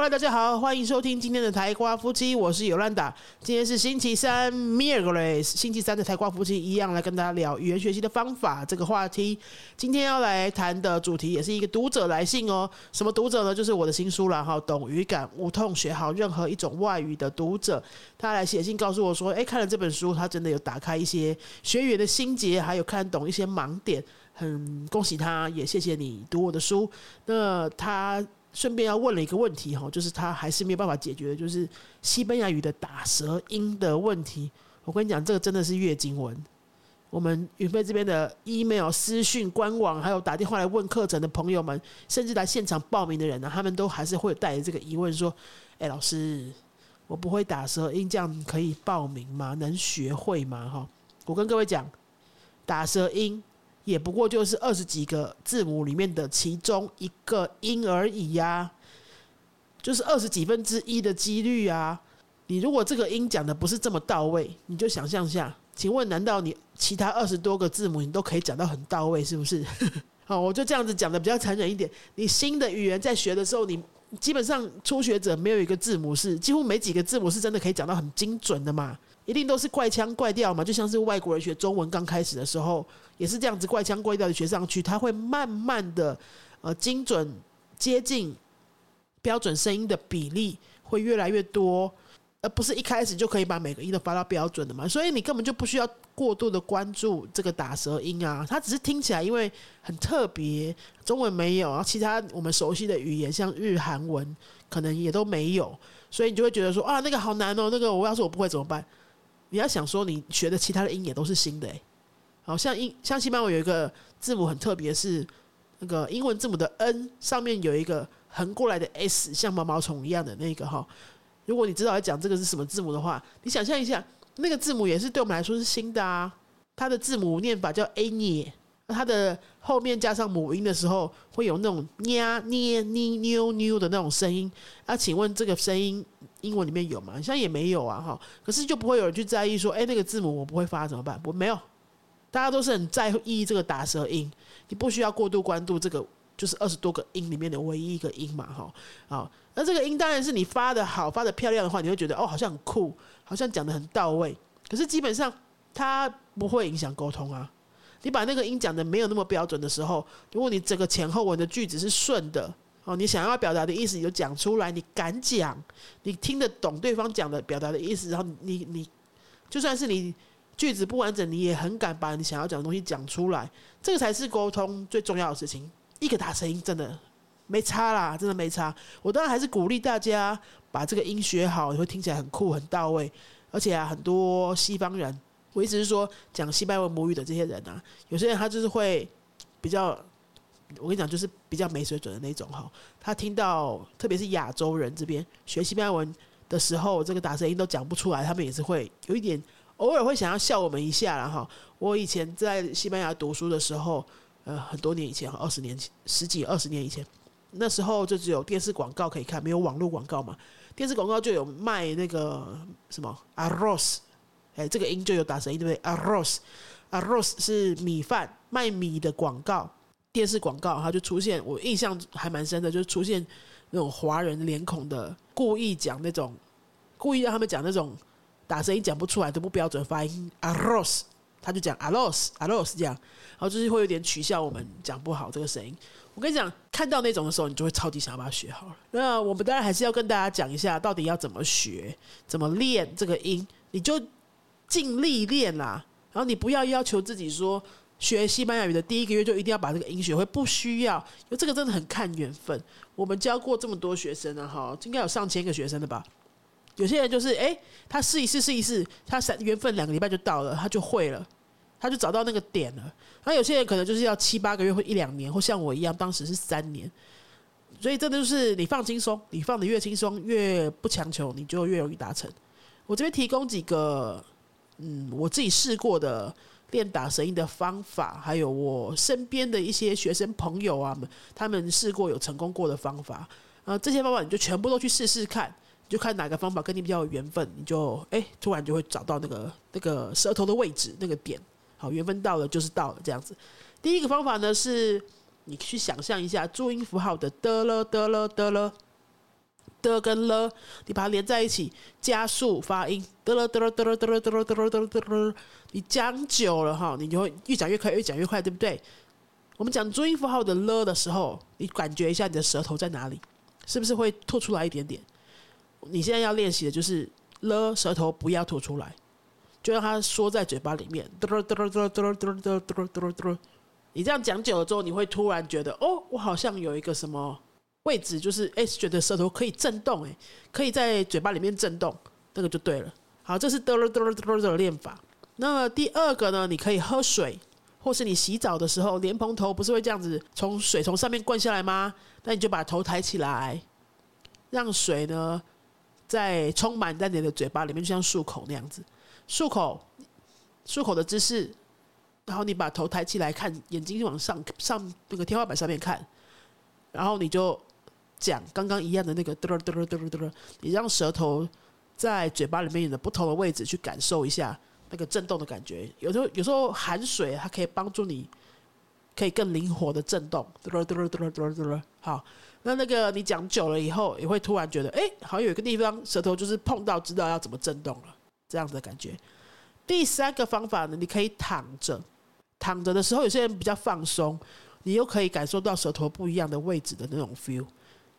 Hello，大家好，欢迎收听今天的台瓜夫妻，我是尤兰达。今天是星期三 m i r g l e s 星期三的台瓜夫妻一样来跟大家聊语言学习的方法这个话题。今天要来谈的主题也是一个读者来信哦。什么读者呢？就是我的新书了哈，懂语感，无痛学好任何一种外语的读者，他来写信告诉我说，诶，看了这本书，他真的有打开一些学语的心结，还有看懂一些盲点，很恭喜他，也谢谢你读我的书。那他。顺便要问了一个问题哈，就是他还是没有办法解决的，就是西班牙语的打舌音的问题。我跟你讲，这个真的是月经文。我们云飞这边的 email、私讯、官网，还有打电话来问课程的朋友们，甚至来现场报名的人呢，他们都还是会带着这个疑问说：“哎，老师，我不会打舌音，这样可以报名吗？能学会吗？”哈，我跟各位讲，打舌音。也不过就是二十几个字母里面的其中一个音而已呀，就是二十几分之一的几率啊。你如果这个音讲的不是这么到位，你就想象下，请问难道你其他二十多个字母你都可以讲到很到位，是不是？好，我就这样子讲的比较残忍一点。你新的语言在学的时候，你基本上初学者没有一个字母是，几乎没几个字母是真的可以讲到很精准的嘛。一定都是怪腔怪调嘛，就像是外国人学中文刚开始的时候，也是这样子怪腔怪调的学上去，他会慢慢的呃精准接近标准声音的比例会越来越多，而不是一开始就可以把每个音都发到标准的嘛。所以你根本就不需要过度的关注这个打舌音啊，它只是听起来因为很特别，中文没有，然后其他我们熟悉的语言像日韩文可能也都没有，所以你就会觉得说啊那个好难哦，那个我要是我不会怎么办？你要想说，你学的其他的音也都是新的诶，好像英像西班牙有一个字母很特别，是那个英文字母的 N 上面有一个横过来的 S，像毛毛虫一样的那个哈。如果你知道要讲这个是什么字母的话，你想象一下，那个字母也是对我们来说是新的啊。它的字母念法叫 A 涅，它的后面加上母音的时候，会有那种呀捏呢妞妞的那种声音。那请问这个声音？英文里面有吗？好像也没有啊，哈。可是就不会有人去在意说，哎，那个字母我不会发怎么办？不，没有，大家都是很在意这个打舌音。你不需要过度关注这个，就是二十多个音里面的唯一一个音嘛，哈。好，那这个音当然是你发的好、发的漂亮的话，你会觉得哦，好像很酷，好像讲的很到位。可是基本上它不会影响沟通啊。你把那个音讲的没有那么标准的时候，如果你整个前后文的句子是顺的。哦，你想要表达的意思你就讲出来，你敢讲，你听得懂对方讲的表达的意思，然后你你就算是你句子不完整，你也很敢把你想要讲的东西讲出来，这个才是沟通最重要的事情。一个大声音真的没差啦，真的没差。我当然还是鼓励大家把这个音学好，你会听起来很酷很到位。而且啊，很多西方人，我意思是说讲西班牙文母语的这些人啊，有些人他就是会比较。我跟你讲，就是比较没水准的那种哈。他听到，特别是亚洲人这边学西班牙文的时候，这个打声音都讲不出来，他们也是会有一点，偶尔会想要笑我们一下啦哈。我以前在西班牙读书的时候，呃，很多年以前，二十年前，十几二十年以前，那时候就只有电视广告可以看，没有网络广告嘛。电视广告就有卖那个什么 arroz，哎，这个音就有打声音，对不对？arroz，arroz 是米饭，卖米的广告。电视广告，它就出现，我印象还蛮深的，就是出现那种华人脸孔的，故意讲那种，故意让他们讲那种打声音讲不出来的不标准发音，arroz，他就讲 arroz，arroz 这样，然后就是会有点取笑我们讲不好这个声音。我跟你讲，看到那种的时候，你就会超级想要把它学好了。那我们当然还是要跟大家讲一下，到底要怎么学，怎么练这个音，你就尽力练啦。然后你不要要求自己说。学西班牙语的第一个月就一定要把这个音学会，不需要，因为这个真的很看缘分。我们教过这么多学生了哈，应该有上千个学生了吧？有些人就是哎，他试一试试一试，他三缘分两个礼拜就到了，他就会了，他就找到那个点了。那有些人可能就是要七八个月或一两年，或像我一样，当时是三年。所以真的就是你放轻松，你放的越轻松，越不强求，你就越容易达成。我这边提供几个，嗯，我自己试过的。练打舌音的方法，还有我身边的一些学生朋友啊们，他们试过有成功过的方法，呃，这些方法你就全部都去试试看，就看哪个方法跟你比较有缘分，你就哎，突然就会找到那个那个舌头的位置那个点，好，缘分到了就是到了这样子。第一个方法呢，是你去想象一下注音符号的的了的了的了，的跟了，你把它连在一起，加速发音，得了得了得了得了得了得了得了得了，你讲久了哈，你就会越讲越快，越讲越快，对不对？我们讲注音符号的了的时候，你感觉一下你的舌头在哪里，是不是会吐出来一点点？你现在要练习的就是了，舌头不要吐出来，就让它缩在嘴巴里面，得了得了得了得了得了得了得了得了。你这样讲久了之后，你会突然觉得，哦，我好像有一个什么。位置就是哎，觉得舌头可以震动哎，可以在嘴巴里面震动，那个就对了。好，这是嘚了嘚了嘚了的练法。那么第二个呢，你可以喝水，或是你洗澡的时候，莲蓬头不是会这样子从水从上面灌下来吗？那你就把头抬起来，让水呢在充满在你的嘴巴里面，就像漱口那样子，漱口漱口的姿势。然后你把头抬起来看，眼睛往上上那个天花板上面看，然后你就。讲刚刚一样的那个嘚嘚嘚嘚嘚，你让舌头在嘴巴里面的不同的位置去感受一下那个震动的感觉。有时候有时候含水，它可以帮助你可以更灵活的震动。嘚嘚嘚嘚嘚嘚，好，那那个你讲久了以后，也会突然觉得，哎，好像有一个地方舌头就是碰到，知道要怎么震动了，这样子的感觉。第三个方法呢，你可以躺着，躺着的时候，有些人比较放松，你又可以感受到舌头不一样的位置的那种 feel。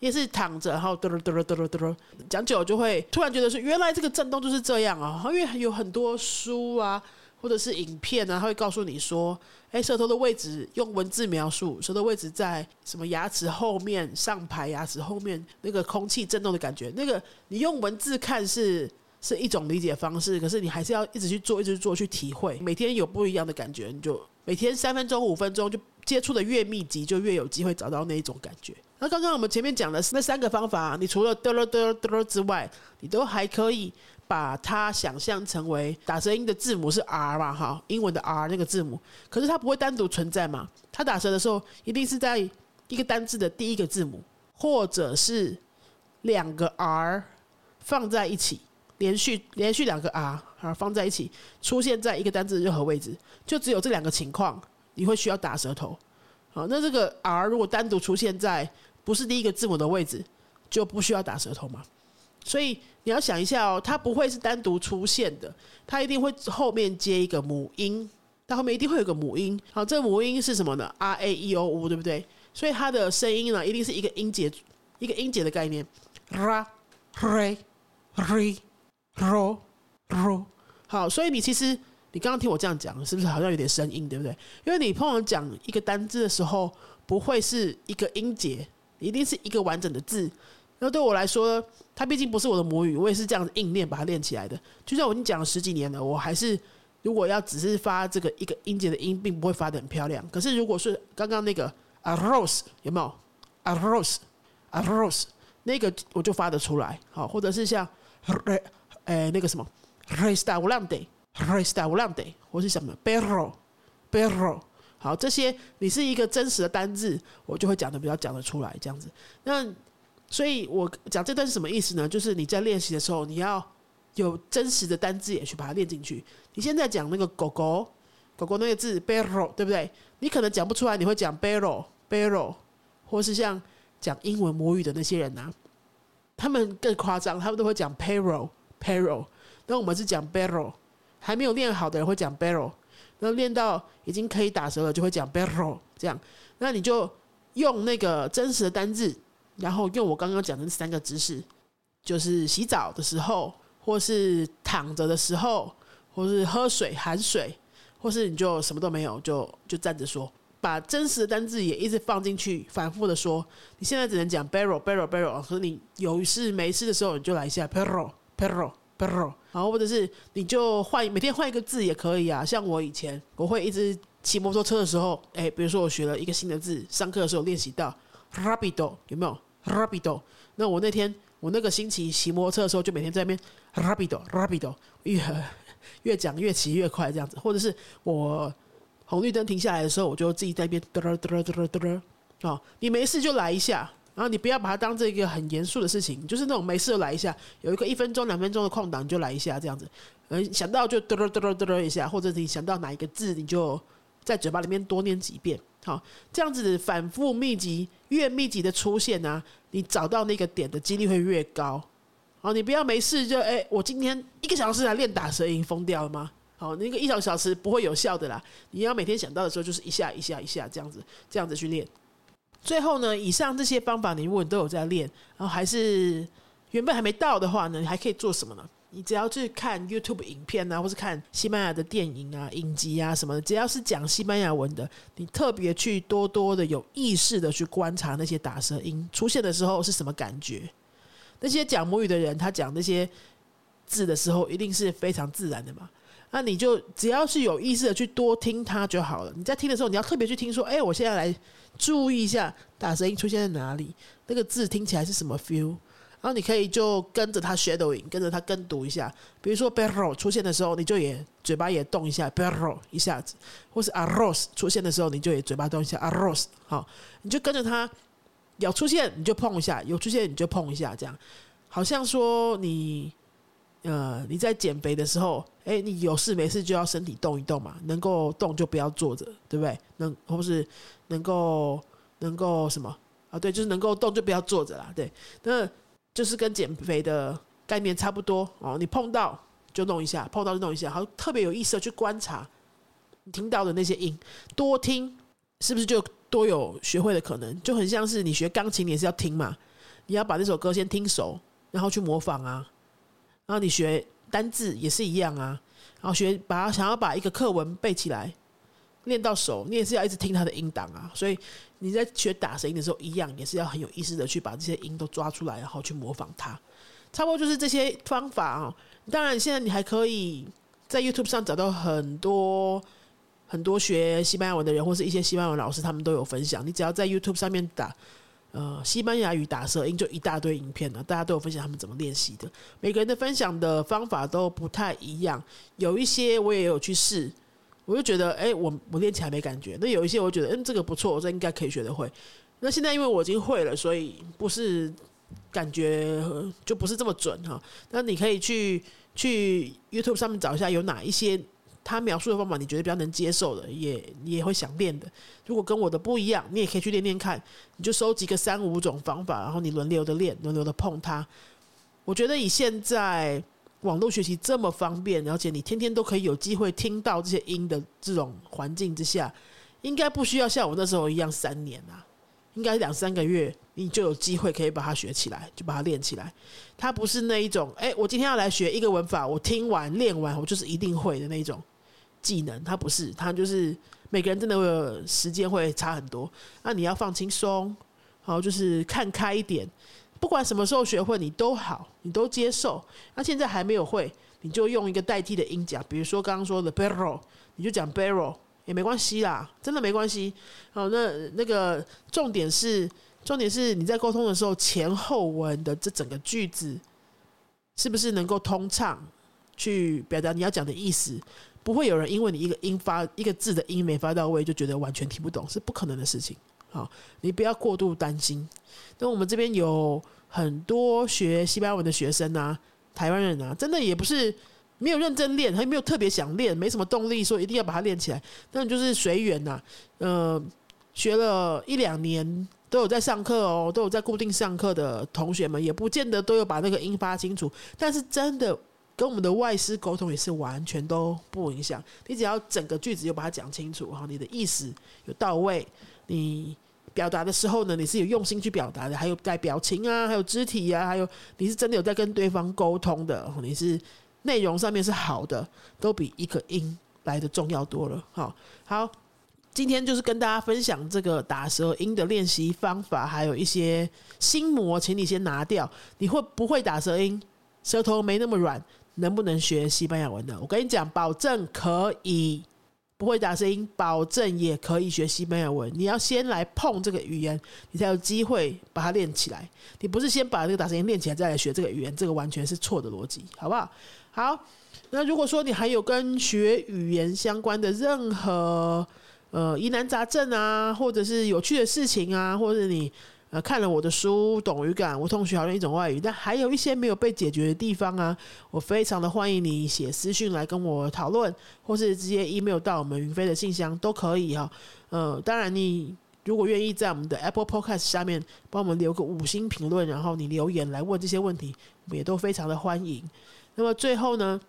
也是躺着，然后嘚嘚嘚嘚嘚嘚，讲久就会突然觉得说，原来这个震动就是这样啊！因为有很多书啊，或者是影片啊，他会告诉你说，哎，舌头的位置用文字描述，舌头位置在什么牙齿后面上排牙齿后面那个空气震动的感觉，那个你用文字看是是一种理解方式，可是你还是要一直去做，一直去做去体会，每天有不一样的感觉，你就每天三分钟、五分钟，就接触的越密集，就越有机会找到那一种感觉。那刚刚我们前面讲的那三个方法，你除了嘚了嘚了嘚了之外，你都还可以把它想象成为打舌音的字母是 R 嘛？哈，英文的 R 那个字母，可是它不会单独存在嘛？它打舌的时候一定是在一个单字的第一个字母，或者是两个 R 放在一起，连续连续两个 R 啊放在一起，出现在一个单字的任何位置，就只有这两个情况，你会需要打舌头。好，那这个 R 如果单独出现在不是第一个字母的位置，就不需要打舌头嘛。所以你要想一下哦，它不会是单独出现的，它一定会后面接一个母音，它后面一定会有个母音。好，这个母音是什么呢？R A E O U，对不对？所以它的声音呢，一定是一个音节，一个音节的概念。ra re re ro ro。好，所以你其实你刚刚听我这样讲，是不是好像有点声音，对不对？因为你通常讲一个单字的时候，不会是一个音节。一定是一个完整的字，那对我来说，它毕竟不是我的母语，我也是这样子硬练把它练起来的。就算我已经讲了十几年了，我还是如果要只是发这个一个音节的音，并不会发的很漂亮。可是如果是刚刚那个 a rose 有没有 a rose a rose 那个我就发得出来，好，或者是像诶那个什么 restaurante restaurante 或是什么 barrel barrel。好，这些你是一个真实的单字，我就会讲的比较讲得出来这样子。那所以，我讲这段是什么意思呢？就是你在练习的时候，你要有真实的单字也去把它练进去。你现在讲那个狗狗，狗狗那个字 barrel，对不对？你可能讲不出来，你会讲 barrel barrel，或是像讲英文母语的那些人呐，他们更夸张，他们都会讲 payroll payroll。那我们是讲 barrel，还没有练好的人会讲 barrel。那练到已经可以打舌了，就会讲 barrel 这样。那你就用那个真实的单字，然后用我刚刚讲的三个姿势，就是洗澡的时候，或是躺着的时候，或是喝水含水，或是你就什么都没有，就就站着说，把真实的单字也一直放进去，反复的说。你现在只能讲 barrel barrel barrel，和你有事没事的时候，你就来一下 barrel barrel。然后或者是你就换每天换一个字也可以啊，像我以前我会一直骑摩托车的时候，哎，比如说我学了一个新的字，上课的时候练习到 rapido 有没有 rapido？那我那天我那个星期骑摩托车的时候，就每天在那边 rapido rapido，越越讲越骑越快这样子，或者是我红绿灯停下来的时候，我就自己在那边嘚嘚嘚嘚嘚嘚，哦，你没事就来一下。然后你不要把它当这一个很严肃的事情，就是那种没事来一下，有一个一分钟、两分钟的空档你就来一下这样子。嗯，想到就嘚嘚嘚嘚嘚一下，或者你想到哪一个字，你就在嘴巴里面多念几遍。好，这样子反复密集越密集的出现呢，你找到那个点的几率会越高。好，你不要没事就哎，我今天一个小时来练打舌音，疯掉了吗？好，那个一小小时不会有效的啦。你要每天想到的时候，就是一下一下一下这样子，这样子去练。最后呢，以上这些方法你如果都有在练，然后还是原本还没到的话呢，你还可以做什么呢？你只要去看 YouTube 影片啊，或是看西班牙的电影啊、影集啊什么的，只要是讲西班牙文的，你特别去多多的有意识的去观察那些打舌音出现的时候是什么感觉。那些讲母语的人，他讲那些字的时候，一定是非常自然的嘛。那你就只要是有意识的去多听它就好了。你在听的时候，你要特别去听，说：“哎，我现在来注意一下打声音出现在哪里，那个字听起来是什么 feel。”然后你可以就跟着它 shadowing，跟着它跟读一下。比如说 barro 出现的时候，你就也嘴巴也动一下 barro 一下子；或是 arose 出现的时候，你就也嘴巴动一下 arose。好，你就跟着它有出现你就碰一下，有出现你就碰一下，这样好像说你。呃，你在减肥的时候，哎，你有事没事就要身体动一动嘛，能够动就不要坐着，对不对？能或是能够能够什么啊？对，就是能够动就不要坐着啦。对，那就是跟减肥的概念差不多哦。你碰到就弄一下，碰到就弄一下，好，特别有意思的去观察你听到的那些音，多听是不是就多有学会的可能？就很像是你学钢琴，你也是要听嘛，你要把那首歌先听熟，然后去模仿啊。然后你学单字也是一样啊，然后学把想要把一个课文背起来，练到手，你也是要一直听它的音档啊。所以你在学打声音的时候，一样也是要很有意识的去把这些音都抓出来，然后去模仿它。差不多就是这些方法啊。当然，现在你还可以在 YouTube 上找到很多很多学西班牙文的人，或是一些西班牙文老师，他们都有分享。你只要在 YouTube 上面打。呃，西班牙语打舌音就一大堆影片了，大家都有分享他们怎么练习的。每个人的分享的方法都不太一样，有一些我也有去试，我就觉得，哎，我我练起来没感觉。那有一些我觉得，嗯，这个不错，我这应该可以学得会。那现在因为我已经会了，所以不是感觉就不是这么准哈。那你可以去去 YouTube 上面找一下有哪一些。他描述的方法，你觉得比较能接受的，也你也会想练的。如果跟我的不一样，你也可以去练练看。你就收集个三五种方法，然后你轮流的练，轮流的碰它。我觉得以现在网络学习这么方便，而且你天天都可以有机会听到这些音的这种环境之下，应该不需要像我那时候一样三年啊，应该两三个月你就有机会可以把它学起来，就把它练起来。它不是那一种，哎，我今天要来学一个文法，我听完练完，我就是一定会的那种。技能，它不是，它就是每个人真的会时间会差很多。那你要放轻松，好，就是看开一点。不管什么时候学会，你都好，你都接受。那现在还没有会，你就用一个代替的音讲，比如说刚刚说的 barrel，你就讲 barrel 也没关系啦，真的没关系。好，那那个重点是，重点是你在沟通的时候，前后文的这整个句子是不是能够通畅去表达你要讲的意思？不会有人因为你一个音发一个字的音没发到位，就觉得完全听不懂，是不可能的事情。好，你不要过度担心。那我们这边有很多学西班牙文的学生啊，台湾人啊，真的也不是没有认真练，还没有特别想练，没什么动力说一定要把它练起来。那就是随缘呐。呃，学了一两年都有在上课哦，都有在固定上课的同学们，也不见得都有把那个音发清楚，但是真的。跟我们的外师沟通也是完全都不影响，你只要整个句子有把它讲清楚哈，你的意思有到位，你表达的时候呢，你是有用心去表达的，还有带表情啊，还有肢体啊，还有你是真的有在跟对方沟通的，你是内容上面是好的，都比一个音来的重要多了。好，好，今天就是跟大家分享这个打舌音的练习方法，还有一些心魔，请你先拿掉。你会不会打舌音？舌头没那么软？能不能学西班牙文呢？我跟你讲，保证可以。不会打声音，保证也可以学西班牙文。你要先来碰这个语言，你才有机会把它练起来。你不是先把这个打声音练起来，再来学这个语言，这个完全是错的逻辑，好不好？好，那如果说你还有跟学语言相关的任何呃疑难杂症啊，或者是有趣的事情啊，或者你。呃，看了我的书，懂语感，我同学好像一种外语，但还有一些没有被解决的地方啊，我非常的欢迎你写私讯来跟我讨论，或是直接 email 到我们云飞的信箱都可以哈。呃，当然你如果愿意在我们的 Apple Podcast 下面帮我们留个五星评论，然后你留言来问这些问题，我们也都非常的欢迎。那么最后呢，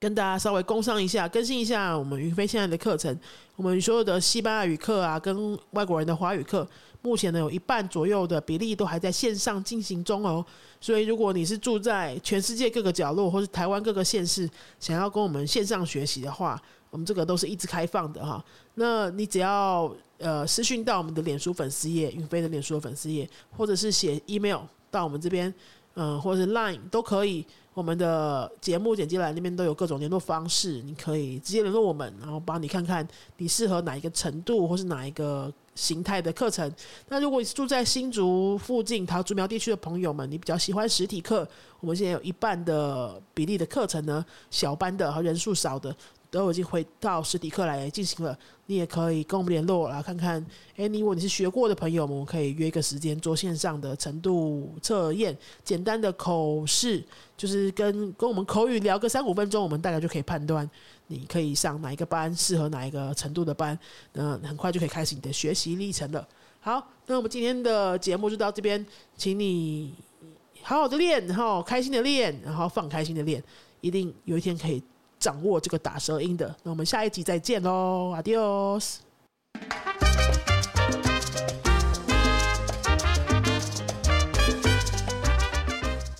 跟大家稍微工商一下，更新一下我们云飞现在的课程。我们所有的西班牙语课啊，跟外国人的华语课，目前呢有一半左右的比例都还在线上进行中哦。所以如果你是住在全世界各个角落，或是台湾各个县市，想要跟我们线上学习的话，我们这个都是一直开放的哈。那你只要呃私讯到我们的脸书粉丝页，云飞的脸书的粉丝页，或者是写 email 到我们这边，嗯，或者是 line 都可以。我们的节目简介栏那边都有各种联络方式，你可以直接联络我们，然后帮你看看你适合哪一个程度或是哪一个形态的课程。那如果你是住在新竹附近桃竹苗地区的朋友们，你比较喜欢实体课，我们现在有一半的比例的课程呢，小班的和人数少的。都已经回到实体课来进行了，你也可以跟我们联络，来看看。哎，你如果你是学过的朋友们，我们可以约一个时间做线上的程度测验，简单的口试，就是跟跟我们口语聊个三五分钟，我们大概就可以判断你可以上哪一个班，适合哪一个程度的班，那很快就可以开始你的学习历程了。好，那我们今天的节目就到这边，请你好好的练，然后开心的练，然后放开心的练，一定有一天可以。掌握这个打舌音的。那我们下一集再见喽 adios